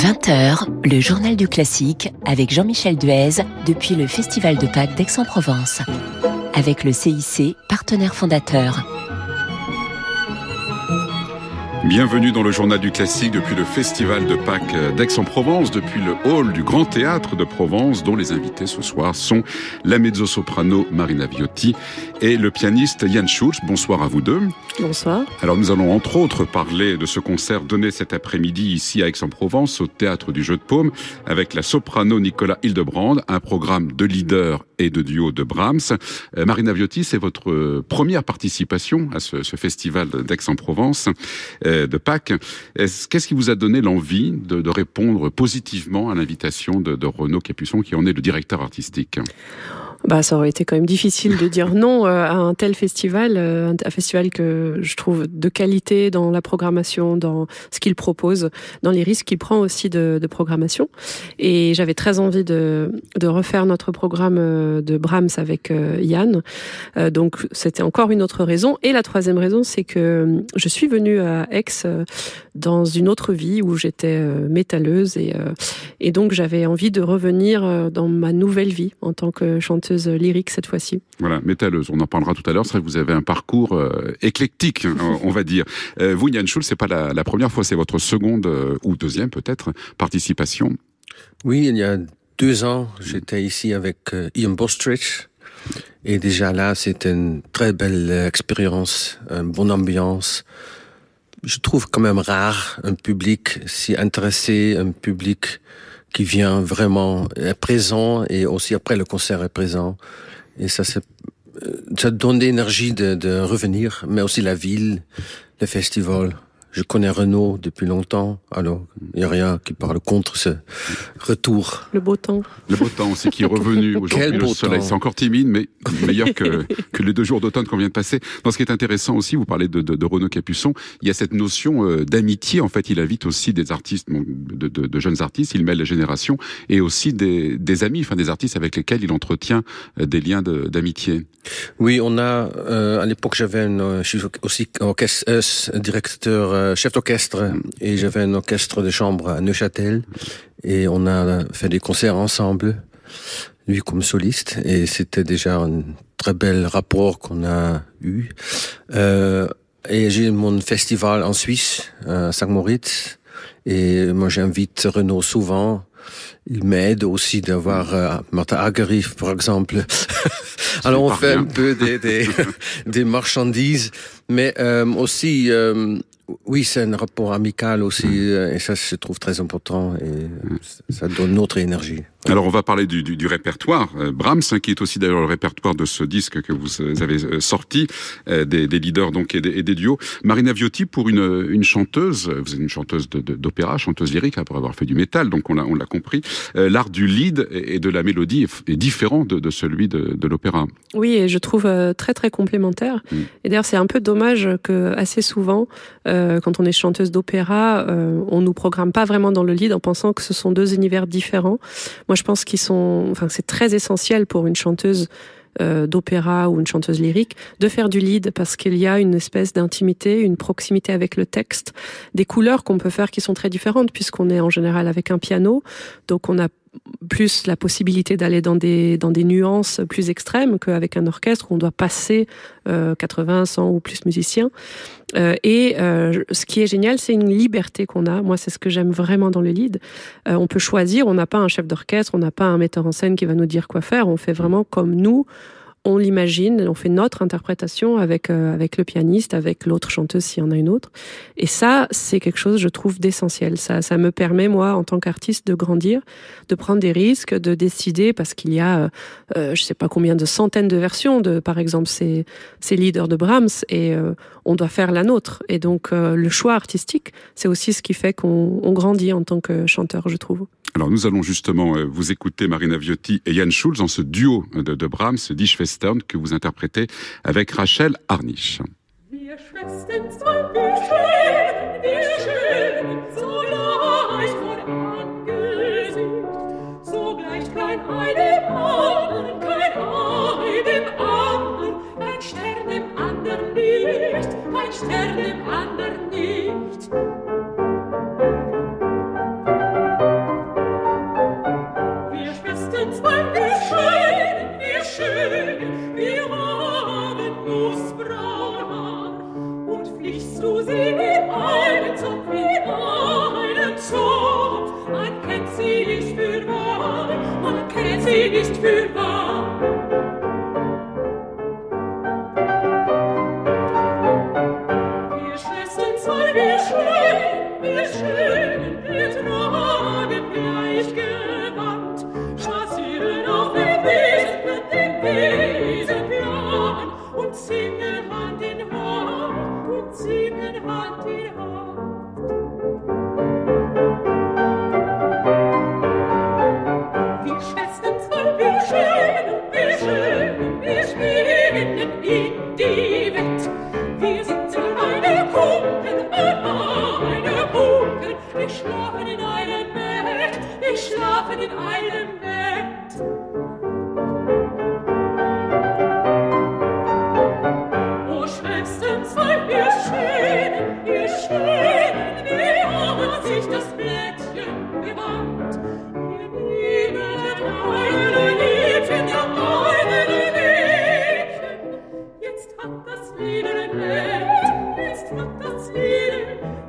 20h, le journal du classique avec Jean-Michel Duez depuis le Festival de Pâques d'Aix-en-Provence. Avec le CIC, partenaire fondateur. Bienvenue dans le journal du classique depuis le Festival de Pâques d'Aix-en-Provence, depuis le hall du Grand Théâtre de Provence, dont les invités ce soir sont la mezzo-soprano Marina Viotti et le pianiste Jan Schulz. Bonsoir à vous deux. Bonsoir. Alors nous allons entre autres parler de ce concert donné cet après-midi ici à Aix-en-Provence, au Théâtre du Jeu de Paume, avec la soprano Nicolas Hildebrand, un programme de leader et de duo de Brahms. Euh, Marina Viotti, c'est votre première participation à ce, ce festival d'Aix-en-Provence. Euh, de Pâques. Qu'est-ce qui vous a donné l'envie de, de, répondre positivement à l'invitation de, de Renaud Capuçon, qui en est le directeur artistique? Bah, ça aurait été quand même difficile de dire non euh, à un tel festival, euh, un festival que je trouve de qualité dans la programmation, dans ce qu'il propose, dans les risques qu'il prend aussi de, de programmation. Et j'avais très envie de, de, refaire notre programme euh, de Brahms avec Yann. Donc c'était encore une autre raison. Et la troisième raison, c'est que je suis venue à Aix dans une autre vie où j'étais métalleuse et, et donc j'avais envie de revenir dans ma nouvelle vie en tant que chanteuse lyrique cette fois-ci. Voilà, métalleuse. On en parlera tout à l'heure. C'est vrai que vous avez un parcours euh, éclectique, on va dire. Euh, vous, Yann Schulz, c'est pas la, la, première fois, c'est votre seconde euh, ou deuxième peut-être participation. Oui, il y a deux ans, j'étais ici avec euh, Ian Bostridge. Et déjà là, c'était une très belle expérience, une bonne ambiance. Je trouve quand même rare un public si intéressé, un public qui vient vraiment est présent et aussi après le concert est présent. Et ça, ça donne l'énergie de, de revenir, mais aussi la ville, le festival. Je connais Renault depuis longtemps, alors il n'y a rien qui parle contre ce retour. Le beau temps. Le beau temps aussi qui est revenu aujourd'hui. Le soleil, c'est encore timide, mais meilleur que, que les deux jours d'automne qu'on vient de passer. Dans ce qui est intéressant aussi, vous parlez de, de, de Renaud Capuçon, il y a cette notion euh, d'amitié. En fait, il invite aussi des artistes, de, de, de, jeunes artistes, il mêle les générations, et aussi des, des amis, enfin des artistes avec lesquels il entretient euh, des liens d'amitié. Oui, on a, euh, à l'époque, j'avais je suis aussi orchestre, euh, directeur euh, chef d'orchestre et j'avais un orchestre de chambre à Neuchâtel et on a fait des concerts ensemble, lui comme soliste et c'était déjà un très bel rapport qu'on a eu. Euh, et j'ai mon festival en Suisse, à Saint-Moritz et moi j'invite Renaud souvent il m'aide aussi d'avoir euh, Martha Agarif, par exemple. Alors on fait bien. un peu des, des, des marchandises, mais euh, aussi euh, oui, c'est un rapport amical aussi, mmh. et ça, je trouve très important, et mmh. ça donne notre énergie. Alors, on va parler du, du, du répertoire euh, Brahms, hein, qui est aussi d'ailleurs le répertoire de ce disque que vous avez euh, sorti, euh, des, des, leaders donc et des, et des, duos. Marina Viotti, pour une, une chanteuse, vous êtes une chanteuse d'opéra, chanteuse lyrique, hein, pour avoir fait du métal, donc on l'a on l'a compris. Euh, L'art du lead et de la mélodie est, est différent de, de, celui de, de l'opéra. Oui, et je trouve très très complémentaire. Mmh. Et d'ailleurs, c'est un peu dommage que assez souvent. Euh, quand on est chanteuse d'opéra, euh, on nous programme pas vraiment dans le lead en pensant que ce sont deux univers différents. Moi, je pense qu'ils sont, enfin, c'est très essentiel pour une chanteuse euh, d'opéra ou une chanteuse lyrique de faire du lead parce qu'il y a une espèce d'intimité, une proximité avec le texte, des couleurs qu'on peut faire qui sont très différentes puisqu'on est en général avec un piano, donc on a plus la possibilité d'aller dans des, dans des nuances plus extrêmes qu'avec un orchestre où on doit passer euh, 80, 100 ou plus musiciens. Euh, et euh, ce qui est génial, c'est une liberté qu'on a. Moi, c'est ce que j'aime vraiment dans le lead. Euh, on peut choisir, on n'a pas un chef d'orchestre, on n'a pas un metteur en scène qui va nous dire quoi faire. On fait vraiment comme nous on l'imagine, on fait notre interprétation avec euh, avec le pianiste, avec l'autre chanteuse s'il y en a une autre. Et ça, c'est quelque chose, je trouve, d'essentiel. Ça, ça me permet moi, en tant qu'artiste, de grandir, de prendre des risques, de décider parce qu'il y a, euh, je sais pas combien de centaines de versions de, par exemple, ces ces leaders de Brahms, et euh, on doit faire la nôtre. Et donc euh, le choix artistique, c'est aussi ce qui fait qu'on grandit en tant que chanteur, je trouve. Alors nous allons justement euh, vous écouter Marina Viotti et Jan Schulz dans ce duo de, de Brahms, Que vous interprétez avec Rachel Harnisch. Stern andern nicht. nicht für wahr, man kennt sie nicht für wahr.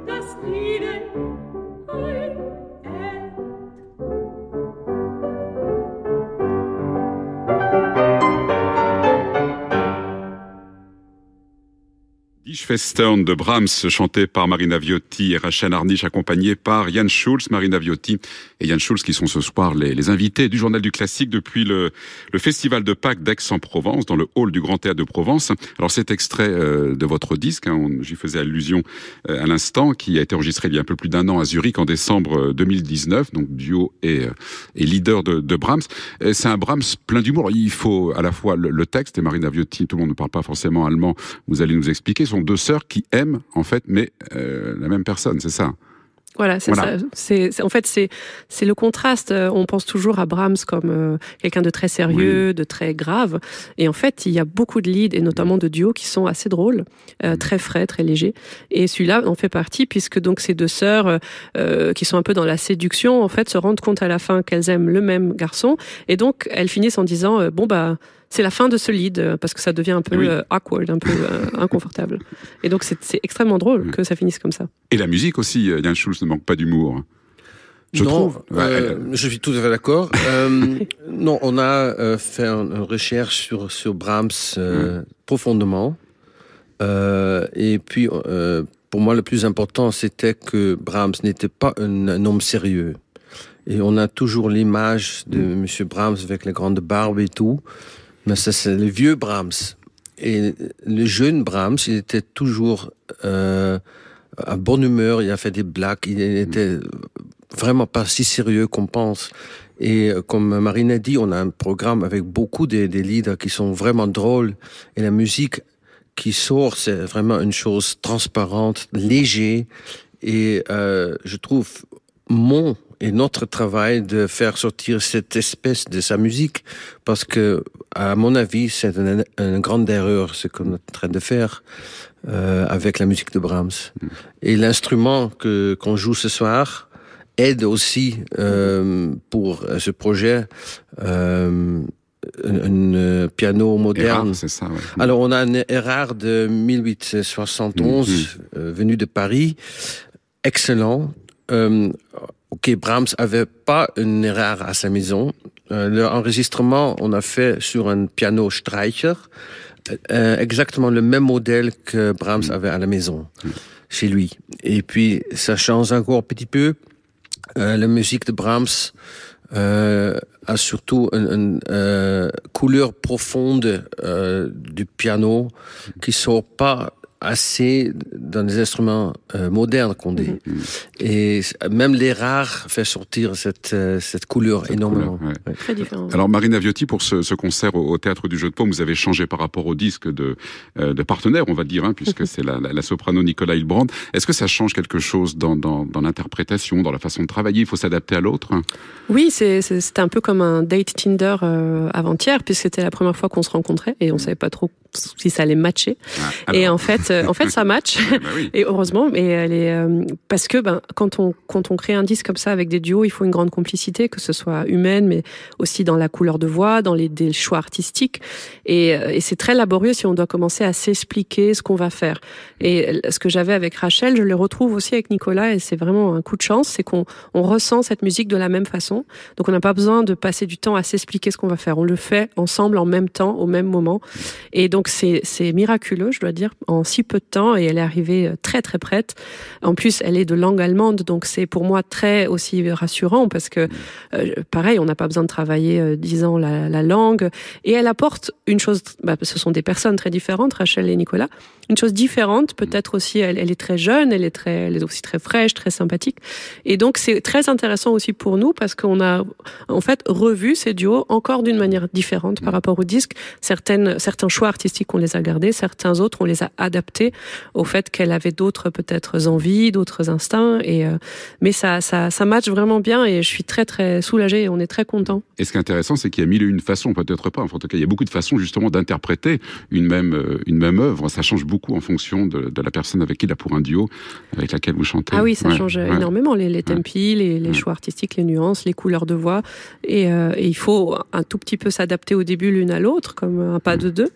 das Lied. Festern de Brahms, chanté par Marina Viotti et Rachel Arnich, accompagné par Jan Schulz, Marina Viotti et Jan Schulz, qui sont ce soir les, invités du Journal du Classique depuis le, Festival de Pâques d'Aix-en-Provence, dans le hall du Grand Théâtre de Provence. Alors cet extrait euh, de votre disque, hein, j'y faisais allusion euh, à l'instant, qui a été enregistré il y a un peu plus d'un an à Zurich en décembre 2019, euh, donc duo et, leader de, Brahms. C'est un Brahms plein d'humour. Il faut à la fois le, texte, et Marina Viotti, tout le monde ne parle pas forcément allemand, vous allez nous expliquer, deux sœurs qui aiment en fait, mais euh, la même personne, c'est ça. Voilà, c'est ça. C'est, en fait, c'est, c'est le contraste. Euh, on pense toujours à Brahms comme euh, quelqu'un de très sérieux, de très grave. Et en fait, il y a beaucoup de leads, et notamment de duos, qui sont assez drôles, euh, mm. très frais, très légers. Et celui-là en fait partie, puisque donc ces deux sœurs, euh, qui sont un peu dans la séduction, en fait, se rendent compte à la fin qu'elles aiment le même garçon. Et donc, elles finissent en disant, bon, bah, c'est la fin de ce lead euh, parce que ça devient un peu euh, awkward, un peu euh, inconfortable. Et donc c'est extrêmement drôle mm. que ça finisse comme ça. Et la musique aussi, Yann Schulz ne manque pas d'humour. Je trouve. je suis tout à fait d'accord. non, on a fait une recherche sur sur Brahms mm. profondément. et puis, pour moi, le plus important, c'était que Brahms n'était pas un, homme sérieux. Et on a toujours l'image de mm. Monsieur Brahms avec les grandes barbes et tout. Mais ça, c'est le vieux Brahms. Et le jeune Brahms, il était toujours euh, à bonne humeur, il a fait des blagues, il était vraiment pas si sérieux qu'on pense. Et euh, comme Marine a dit, on a un programme avec beaucoup de, des leaders qui sont vraiment drôles. Et la musique qui sort, c'est vraiment une chose transparente, léger. Et euh, je trouve mon et notre travail de faire sortir cette espèce de sa musique, parce que, à mon avis, c'est une, grande erreur ce qu'on est en train de faire euh, avec la musique de Brahms. Mm. Et l'instrument que qu'on joue ce soir aide aussi euh, pour ce projet. Euh, un, piano moderne. ça, ouais. Alors on a un Erard de 1871 mm, mm. euh, venu de Paris, excellent. Euh, Ok, Brahms avait pas une erreur à sa maison. Euh, L'enregistrement, on a fait sur un piano Streicher, euh, exactement le même modèle que Brahms mm. avait à la maison, mm. chez lui. Et puis, ça change encore un petit peu. Euh, la musique de Brahms euh, a surtout une, une euh, couleur profonde euh, du piano qui sort pas assez dans les instruments euh, modernes qu'on dit. Mhm. Et même les rares fait sortir cette, euh, cette couleur énormément. Très différent. Alors Marina Viotti, pour ce, ce concert au, Théâtre du Jeu de Paume, vous avez changé par rapport au disque de, euh, de partenaire, on va dire, hein, puisque c'est la, la, soprano Nicolas Hilbrand. Est-ce que ça change quelque chose dans, dans, dans l'interprétation, dans la façon de travailler? Il faut s'adapter à l'autre? Oui, c'est un peu comme un date Tinder avant-hier, puisque c'était la première fois qu'on se rencontrait et on savait pas trop si ça allait matcher. Ah, et en fait, en fait, ça match. Bah et heureusement, mais elle est parce que ben quand on quand on crée un disque comme ça avec des duos, il faut une grande complicité, que ce soit humaine, mais aussi dans la couleur de voix, dans les, des choix artistiques. Et, et c'est très laborieux si on doit commencer à s'expliquer ce qu'on va faire. Et ce que j'avais avec Rachel, je le retrouve aussi avec Nicolas, et c'est vraiment un coup de chance, c'est qu'on on ressent cette musique de la même façon. Donc on n'a pas besoin de passer du temps à s'expliquer ce qu'on va faire. On le fait ensemble en même temps, au même moment. Et donc c'est miraculeux, je dois dire, en si peu de temps, et elle est arrivée euh, très très prête. En plus, elle est de langue allemande, donc c'est pour moi très aussi rassurant parce que euh, pareil, on n'a pas besoin de travailler euh, dix ans la, la, langue. Et elle apporte une chose, bah, ce sont des personnes très différentes, Rachel et Nicolas, une chose différente. Peut-être aussi, elle, elle, est très jeune, elle est très, elle est aussi très fraîche, très sympathique. Et donc, c'est très intéressant aussi pour nous parce qu'on a, en fait, revu ces duos encore d'une manière différente par rapport au disque. Certaines, certains choix artistiques, on les a gardés, certains autres, on les a adaptés au fait qu'elle avait d'autres, peut-être, envies, d'autres instincts. Et, euh, mais ça, ça, ça match vraiment bien et je suis très, très soulagée et on est très content. Et ce qui est intéressant, c'est qu'il y a mille et une façons, peut-être pas, en tout cas, il y a beaucoup de façons, justement, d'interpréter une même, euh, une même œuvre. Ça change beaucoup en fonction de, de, la personne avec qui il a pour un duo, avec laquelle vous chantez. Ah oui, ça change énormément, les, les tempi, les, les choix artistiques, les nuances, les couleurs de voix. Et, euh, et il faut un tout petit peu s'adapter au début l'une à l'autre, comme un pas de deux.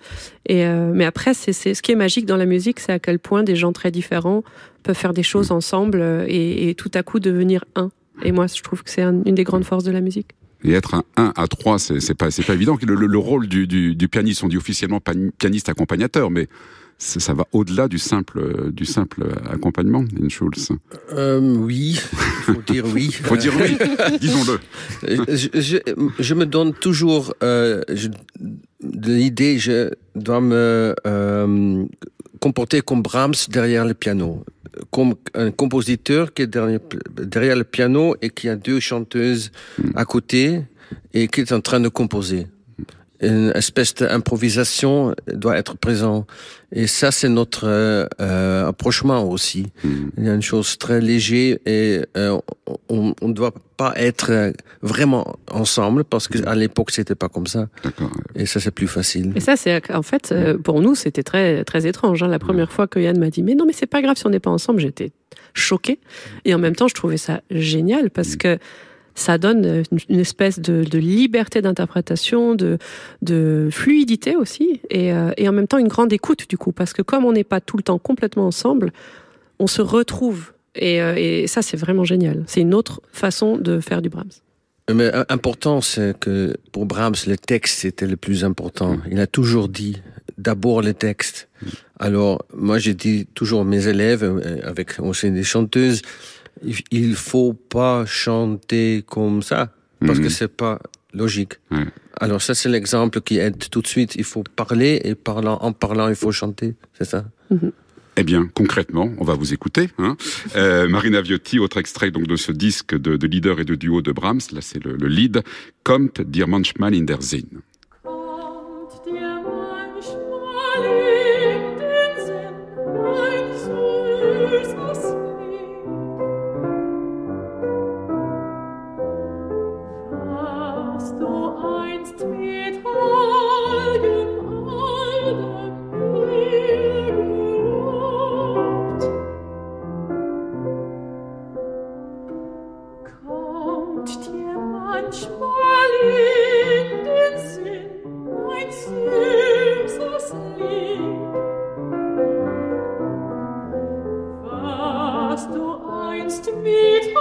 Euh, mais après, c'est ce qui est magique dans la musique, c'est à quel point des gens très différents peuvent faire des choses ensemble et, et tout à coup devenir un. Et moi, je trouve que c'est une des grandes forces de la musique. Et être un 1 à 3, c'est pas, pas évident. Le, le, le rôle du, pianiste, on dit officiellement pianiste accompagnateur, mais ça va au-delà du simple, du simple accompagnement, In Schulz. Euh, oui, faut dire oui. faut dire oui, disons-le. Je, je, je, me donne toujours euh, l'idée, je dois me euh, comporter comme Brahms derrière le piano comme un compositeur qui est derrière, derrière, le piano et qui a deux chanteuses à côté et qui est en train de composer. Une espèce d'improvisation doit être présent. Et ça, c'est notre euh, approchement aussi. Il y a une chose très légère et euh, on ne doit pas être vraiment ensemble parce qu'à l'époque, c'était pas comme ça. Et ça, c'est plus facile. Et ça, c'est en fait, euh, pour nous, c'était très très étrange. Hein. La première fois que Yann m'a dit, mais non, mais c'est pas grave si on n'est pas ensemble, j'étais choquée. Et en même temps, je trouvais ça génial parce que ça donne une espèce de, de liberté d'interprétation, de, de, fluidité aussi, et, euh, et, en même temps une grande écoute du coup, parce que comme on n'est pas tout le temps complètement ensemble, on se retrouve, et, euh, et ça c'est vraiment génial. C'est une autre façon de faire du Brahms. Mais important, c'est que pour Brahms, le texte était le plus important. Il a toujours dit d'abord le texte. Alors, moi, j'ai dit toujours à mes élèves, euh, avec aussi des chanteuses, il faut pas chanter comme ça parce que mhm. c'est pas logique. Alors ça c'est l'exemple qui aide tout de suite. Il faut parler et parlant, en parlant il faut chanter, c'est ça? Mhm. Eh bien, concrètement, on va vous écouter. Hein. Euh, Marina Viotti, autre extrait donc de ce disque de, de leader et de duo de Brahms. Là, c'est le, le, lead. Kommt dir manchmal in der Sinn. to meet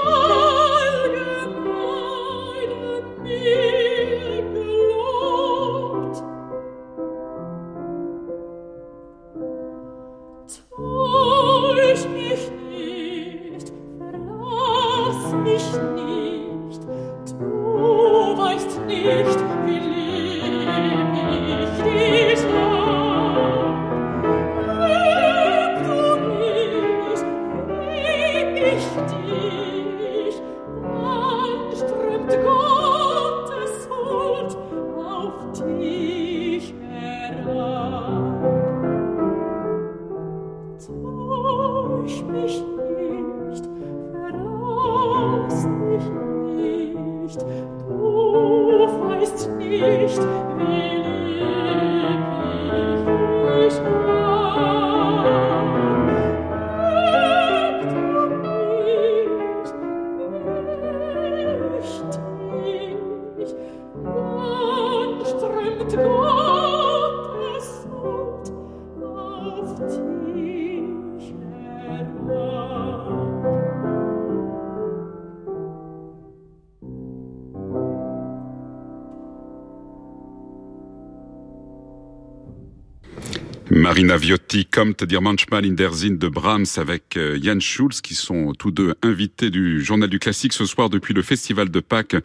Marina Viotti, Comte dir manchmal in der Sinn de Brahms avec euh, Jan Schulz, qui sont tous deux invités du Journal du Classique ce soir depuis le Festival de Pâques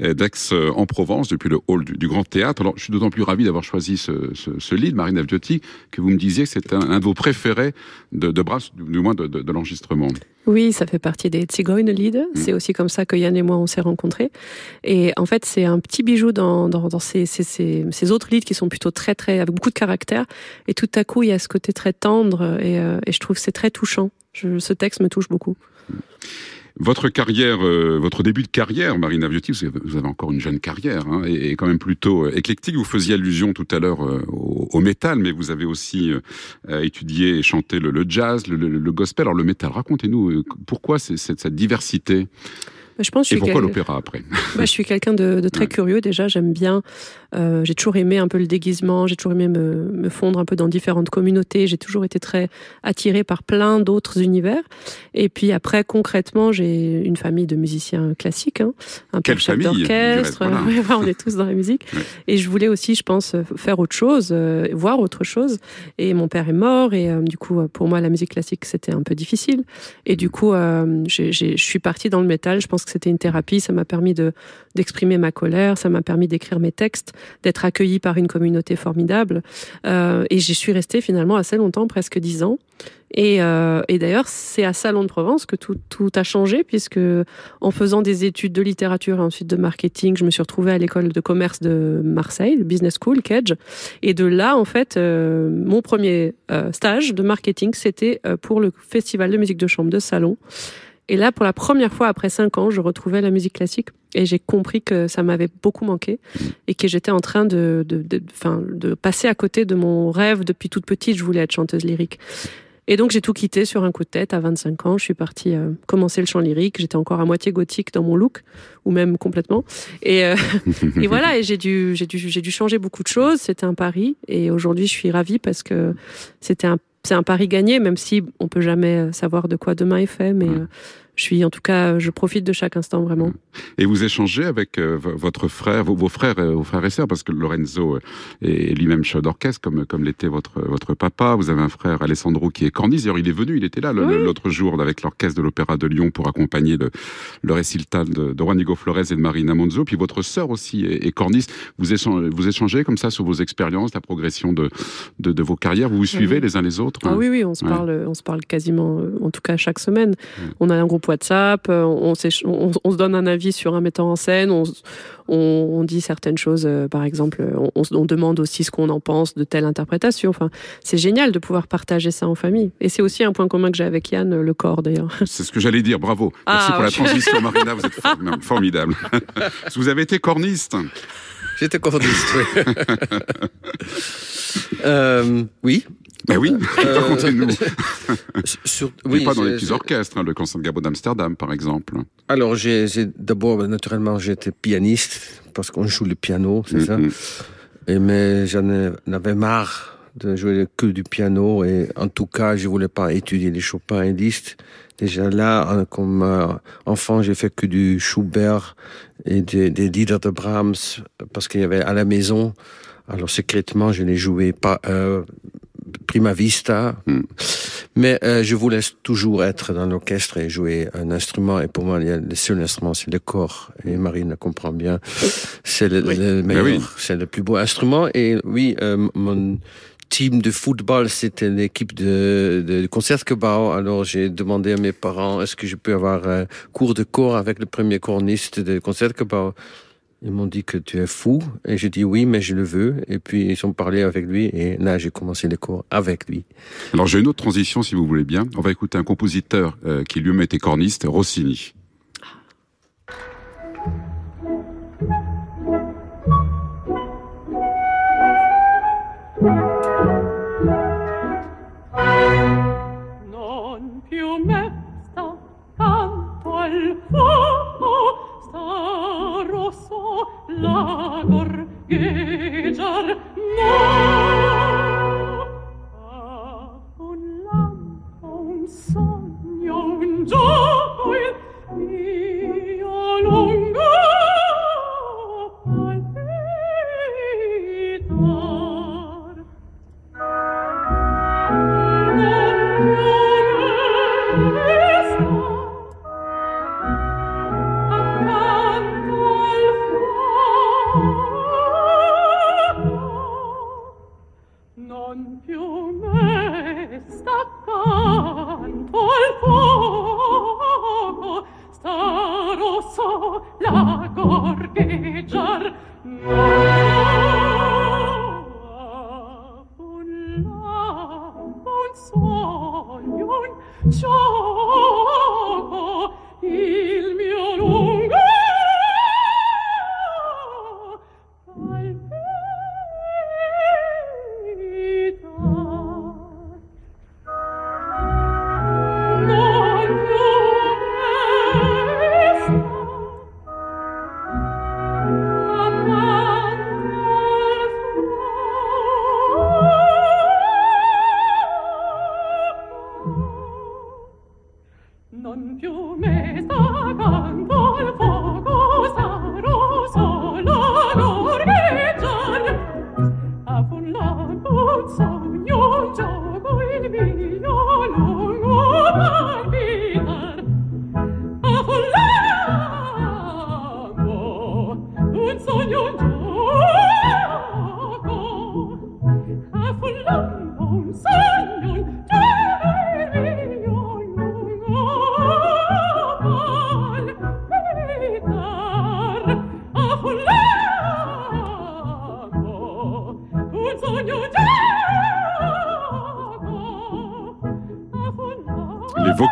euh, d'Aix-en-Provence, depuis le hall du, Grand Théâtre. Alors, je suis d'autant plus ravi d'avoir choisi ce, ce, ce livre, Marina Viotti, que vous me disiez que c'est un, de vos préférés de, Brahms, du, moins de, de l'enregistrement. Oui, ça fait partie des Zigeunelied. Mm. C'est aussi comme ça que Yann et moi on s'est rencontrés. Et en fait, c'est un petit bijou dans, dans, dans ces, ces, ces, ces, autres leads qui sont plutôt très, très, avec beaucoup de caractère. Et tout à coup, il y a ce côté très tendre et, euh, et je trouve que c'est très touchant. Je, ce texte me touche beaucoup. Votre carrière, euh, votre début de carrière, Marina Viotti, vous avez encore une jeune carrière, hein, et, quand même plutôt euh, éclectique. Vous faisiez allusion tout à l'heure euh, au, métal, mais vous avez aussi euh, étudié et chanté le, jazz, le, gospel. Alors le métal, racontez-nous pourquoi cette, cette diversité? Bah, je pense Et pourquoi l'opéra après bah, Je suis quelqu'un de, de, très curieux déjà. J'aime bien. Euh, j'ai toujours aimé un peu le déguisement. J'ai toujours aimé me, me, fondre un peu dans différentes communautés. J'ai toujours été très attirée par plein d'autres univers. Et puis après, concrètement, j'ai une famille de musiciens classiques, hein, un peu chef d'orchestre. Voilà. on est tous dans la musique. Ouais. Et je voulais aussi, je pense, faire autre chose, euh, voir autre chose. Et mon père est mort. Et euh, du coup, pour moi, la musique classique, c'était un peu difficile. Et du coup, je suis partie dans le métal. Je pense que c'était une thérapie. Ça m'a permis de d'exprimer ma colère. Ça m'a permis d'écrire mes textes, d'être accueillie par une communauté formidable. Euh, et j'y suis restée finalement assez longtemps, presque dix ans. Et, euh, et d'ailleurs, c'est à Salon de Provence que tout, a changé, puisque en faisant des études de littérature et ensuite de marketing, je me suis retrouvée à l'école de commerce de Marseille, le Business School, Kedge. Et de là, en fait, euh, mon premier stage de marketing, c'était pour le Festival de musique de chambre de Salon. Et là, pour la première fois après cinq ans, je retrouvais la musique classique et j'ai compris que ça m'avait beaucoup manqué et que j'étais en train de, de, de, de, de passer à côté de mon rêve depuis toute petite. Je voulais être chanteuse lyrique. Et donc j'ai tout quitté sur un coup de tête à 25 ans. Je suis partie euh, commencer le chant lyrique. J'étais encore à moitié gothique dans mon look, ou même complètement. Et, euh, et voilà. Et j'ai dû, j'ai dû, j'ai dû changer beaucoup de choses. C'était un pari. Et aujourd'hui, je suis ravie parce que c'était un, c'est un pari gagné, même si on peut jamais savoir de quoi demain est fait. Mais euh, je suis en tout cas, je profite de chaque instant vraiment. Et vous échangez avec euh, votre frère, vos, vos frères, euh, vos frères et sœurs, parce que Lorenzo est lui-même chef d'orchestre, comme comme l'était votre votre papa. Vous avez un frère Alessandro qui est corniste. D'ailleurs, il est venu, il était là l'autre jour avec l'orchestre de l'Opéra de Lyon pour accompagner le, le récital de, de Juanigo Flores et de Marina Monzo. Puis votre sœur aussi est, est. Vous échangez, vous échangez comme ça sur vos expériences, la progression de, de, de vos carrières. Vous vous suivez oui. les uns les autres. Ah oui, oui, on se ouais. parle, on se parle quasiment, en tout cas chaque semaine. On a un groupe WhatsApp, euh, on, on, on, se donne un avis sur un metteur en scène, on, on dit certaines choses, euh, par exemple, on, demande aussi ce qu'on en pense de telle interprétation. Enfin, c'est génial de pouvoir partager ça en famille. Et c'est aussi un point commun que j'ai avec Yann, le corps d'ailleurs. C'est ce que j'allais dire, bravo. Merci ah, pour ouais. la transition, Marina, vous êtes formidable. vous avez été corniste. J'étais corniste, oui. euh, oui, ben oui, euh, racontez-nous. Sur, oui, pas dans les petits orchestres, hein, le concert Gabo d'Amsterdam, par exemple. Alors, j'ai d'abord, naturellement, j'étais pianiste, parce qu'on joue le piano, c'est mm -hmm. ça. Et, mais j'en avais marre de jouer que du piano, et en tout cas, je voulais pas étudier les Chopin et Liszt. Déjà là, comme euh, enfant, j'ai fait que du Schubert et des, des lieder de Brahms, parce qu'il y avait à la maison. Alors, secrètement, je les jouais pas, euh, prima vista. Mm. Mais euh, je voulais toujours être dans l'orchestre et jouer un instrument. Et pour moi, le seul instrument, c'est le corps. Et Marine le comprend bien. C'est le, oui. le meilleur, oui. c'est le plus beau instrument. Et oui, euh, mon team de football, c'était l'équipe de, de, de Concertgebouw. Alors j'ai demandé à mes parents, est-ce que je peux avoir un cours de corps avec le premier corniste de Concertgebouw ils m'ont dit que tu es fou. Et j'ai dit oui, mais je le veux. Et puis ils ont parlé avec lui. Et là, j'ai commencé les cours avec lui. Alors j'ai une autre transition, si vous voulez bien. On va écouter un compositeur euh, qui lui-même était corniste, Rossini. agor gejar, no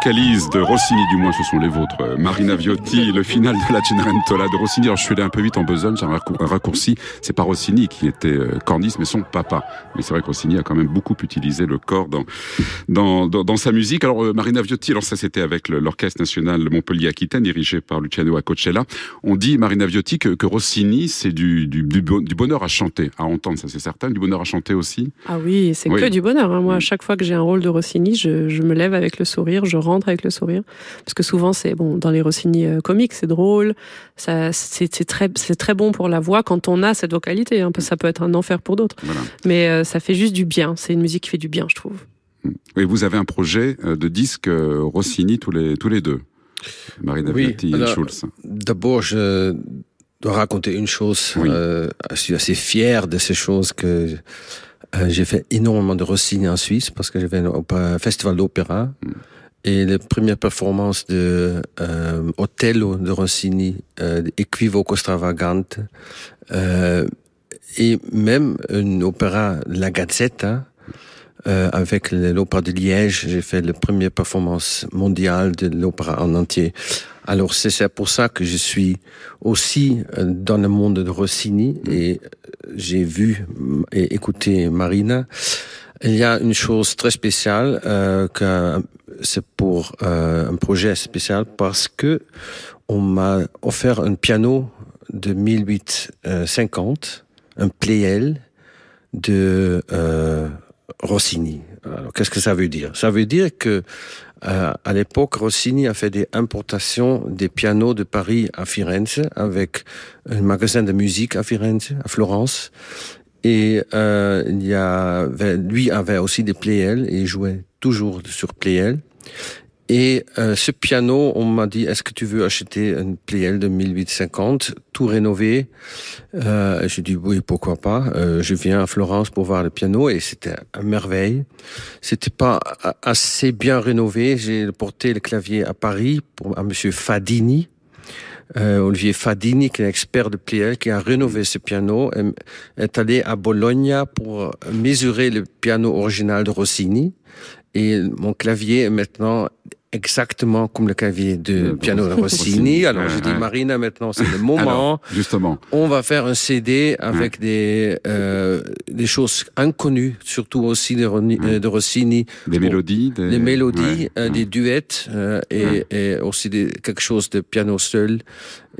de Rossini, du moins ce sont les vôtres, Marina Viotti, le final de la Cenerentola de Rossini. Alors je suis allé un peu vite en besogne, j'ai un, raccourci. C'est pas Rossini qui était euh, corniste, mais son papa. Mais c'est vrai que Rossini a quand même beaucoup utilisé le corps dans dans, dans, sa musique. Alors euh, Marina Viotti, alors ça c'était avec l'Orchestre national Montpellier-Aquitaine, dirigé par Luciano Accocella. On dit Marina Viotti que, que Rossini, c'est du, du, du, bonheur à chanter, à entendre, ça c'est certain, du bonheur à chanter aussi. Ah oui, c'est que du bonheur. Hein. Moi, à chaque fois que j'ai un rôle de Rossini, je, je me lève avec le sourire, je rentre avec le sourire. Parce que souvent, c'est bon, dans les Rossini euh, comiques, c'est drôle, ça, c'est, très, c'est très bon pour la voix quand on a cette vocalité. Hein, ça peut être un enfer pour d'autres. Mais euh, ça fait juste du bien. C'est une musique qui fait du bien, je trouve. Et vous avez un projet euh, de disque Rossini tous les, tous les deux. Marina oui, et Schulz. D'abord, je dois raconter une chose. je suis assez fier de ces choses que j'ai fait énormément de Rossini en Suisse parce que j'ai fait un festival d'opéra. Mm. Et les premières performances de euh, Othello de Rossini, euh, Equivoco Stravagante, euh, et même une opéra La Gazzetta, euh, avec l'opéra de Liège, j'ai fait la première performance mondiale de l'opéra en entier. Alors c'est pour ça que je suis aussi euh, dans le monde de Rossini et j'ai vu et écouté Marina. Il y a une chose très spéciale euh, c'est pour euh, un projet spécial parce que on m'a offert un piano de 1850, un Pleyel de euh, Rossini. qu'est-ce que ça veut dire? Ça veut dire que à l'époque, Rossini a fait des importations des pianos de Paris à Firenze avec un magasin de musique à Firenze, à Florence. Et euh, il y a, lui avait aussi des Pleyel et il jouait toujours sur Pleyel. Et euh, ce piano, on m'a dit, est-ce que tu veux acheter un Pleyel de 1850, tout rénové? Euh, J'ai dit oui, pourquoi pas. Euh, je viens à Florence pour voir le piano et c'était une merveille. C'était pas assez bien rénové. J'ai porté le clavier à Paris pour à Monsieur Fadini, euh, Olivier Fadini, qui est expert de Pleyel, qui a rénové ce piano, est allé à Bologna pour mesurer le piano original de Rossini. Et mon clavier est maintenant exactement comme le clavier de piano de Rossini. Alors je dis Marina maintenant c'est le moment. justement, on va faire un CD avec des euh, des choses inconnues, surtout aussi de, euh, de Rossini. Des mélodies, des, mélodies, euh, des duets euh, et, et, aussi des, quelque chose de piano seul.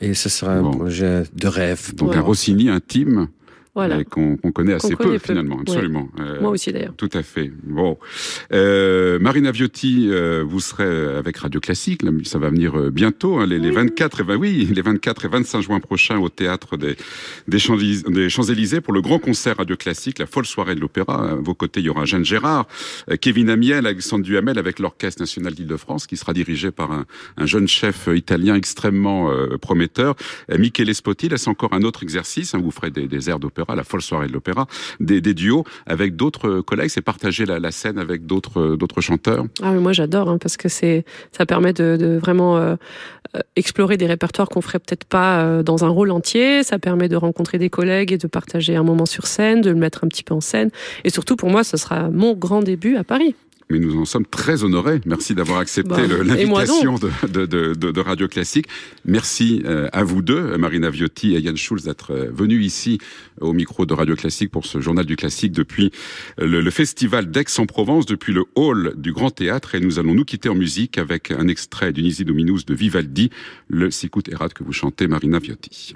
Et ce sera un projet de rêve. Donc un Rossini intime voilà. qu'on connaît assez peu, finalement, absolument. Euh, Moi aussi d'ailleurs. Tout à fait. Bon, euh, Marina Viotti, euh, vous serez avec Radio Classique, ça va venir euh, bientôt, hein, les, les, 24 et oui, les 24 et 25 juin prochains au théâtre des, des Champs-Élysées pour le grand concert Radio Classique, la folle soirée de l'opéra. À vos côtés, il y aura Jeanne Gérard, Kevin Amiel, Alexandre Duhamel avec l'Orchestre national d'Île-de-France qui sera dirigé par un, un jeune chef italien extrêmement prometteur, Michele Spotti. Là, c'est encore un autre exercice. Hein, vous ferez des, des airs d'opéra la folle soirée de l'opéra, des, duos avec d'autres collègues, c'est partager la, scène avec d'autres chanteurs. Ah moi j'adore hein, parce que c'est ça permet de, vraiment euh, euh, explorer des répertoires qu'on ferait peut-être pas euh, dans un rôle entier. Ça permet de rencontrer des collègues et de partager un moment sur scène, de le mettre un petit peu en scène. Et surtout pour moi, ce sera mon grand début à Paris. Mais nous en sommes très honorés. Merci d'avoir accepté bah, l'invitation de, de, de, Radio Classique. Merci euh, à vous deux, Marina Viotti et Yann Schulz, d'être euh, venus ici au micro de Radio Classique pour ce journal du classique depuis le, le festival d'Aix-en-Provence, depuis le hall du Grand Théâtre. Et nous allons nous quitter en musique avec un extrait d'Unisi Dominus de Vivaldi, le Sicut Erat que vous chantez, Marina Viotti.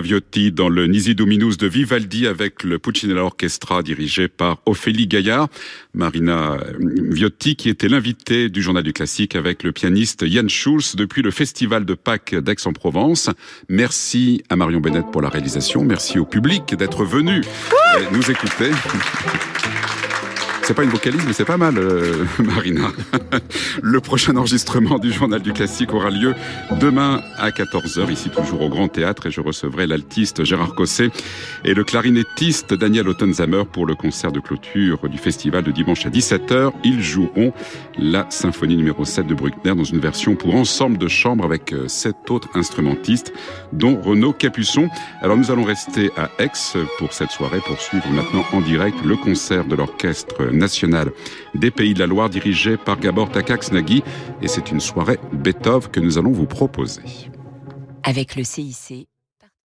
Viotti dans le Nisi Dominus de Vivaldi avec le Puccinella Orchestra dirigé par Ophélie Gaillard. Marina euh, Viotti qui était l'invitée du journal du classique avec le pianiste Yann Schulz depuis le festival de Pâques d'Aix-en-Provence. Merci à Marion Bennett pour la réalisation. Merci au public d'être venu nous écouter. C'est pas une vocalise, mais c'est pas mal, euh, Marina. le prochain enregistrement du Journal du Classique aura lieu demain à 14h, ici toujours au Grand Théâtre, et je recevrai l'altiste Gérard Cosset et le clarinettiste Daniel Ottenzamer pour le concert de clôture du festival de dimanche à 17h. Ils joueront la symphonie numéro 7 de Bruckner dans une version pour ensemble de chambre avec euh, sept autres instrumentistes, dont Renaud Capuçon. Alors nous allons rester à Aix pour cette soirée, pour suivre maintenant en direct le concert de l'orchestre national des Pays de la Loire dirigé par Gabor Takacs-Nagui. Et c'est une soirée Beethoven que nous allons vous proposer. Avec le CIC,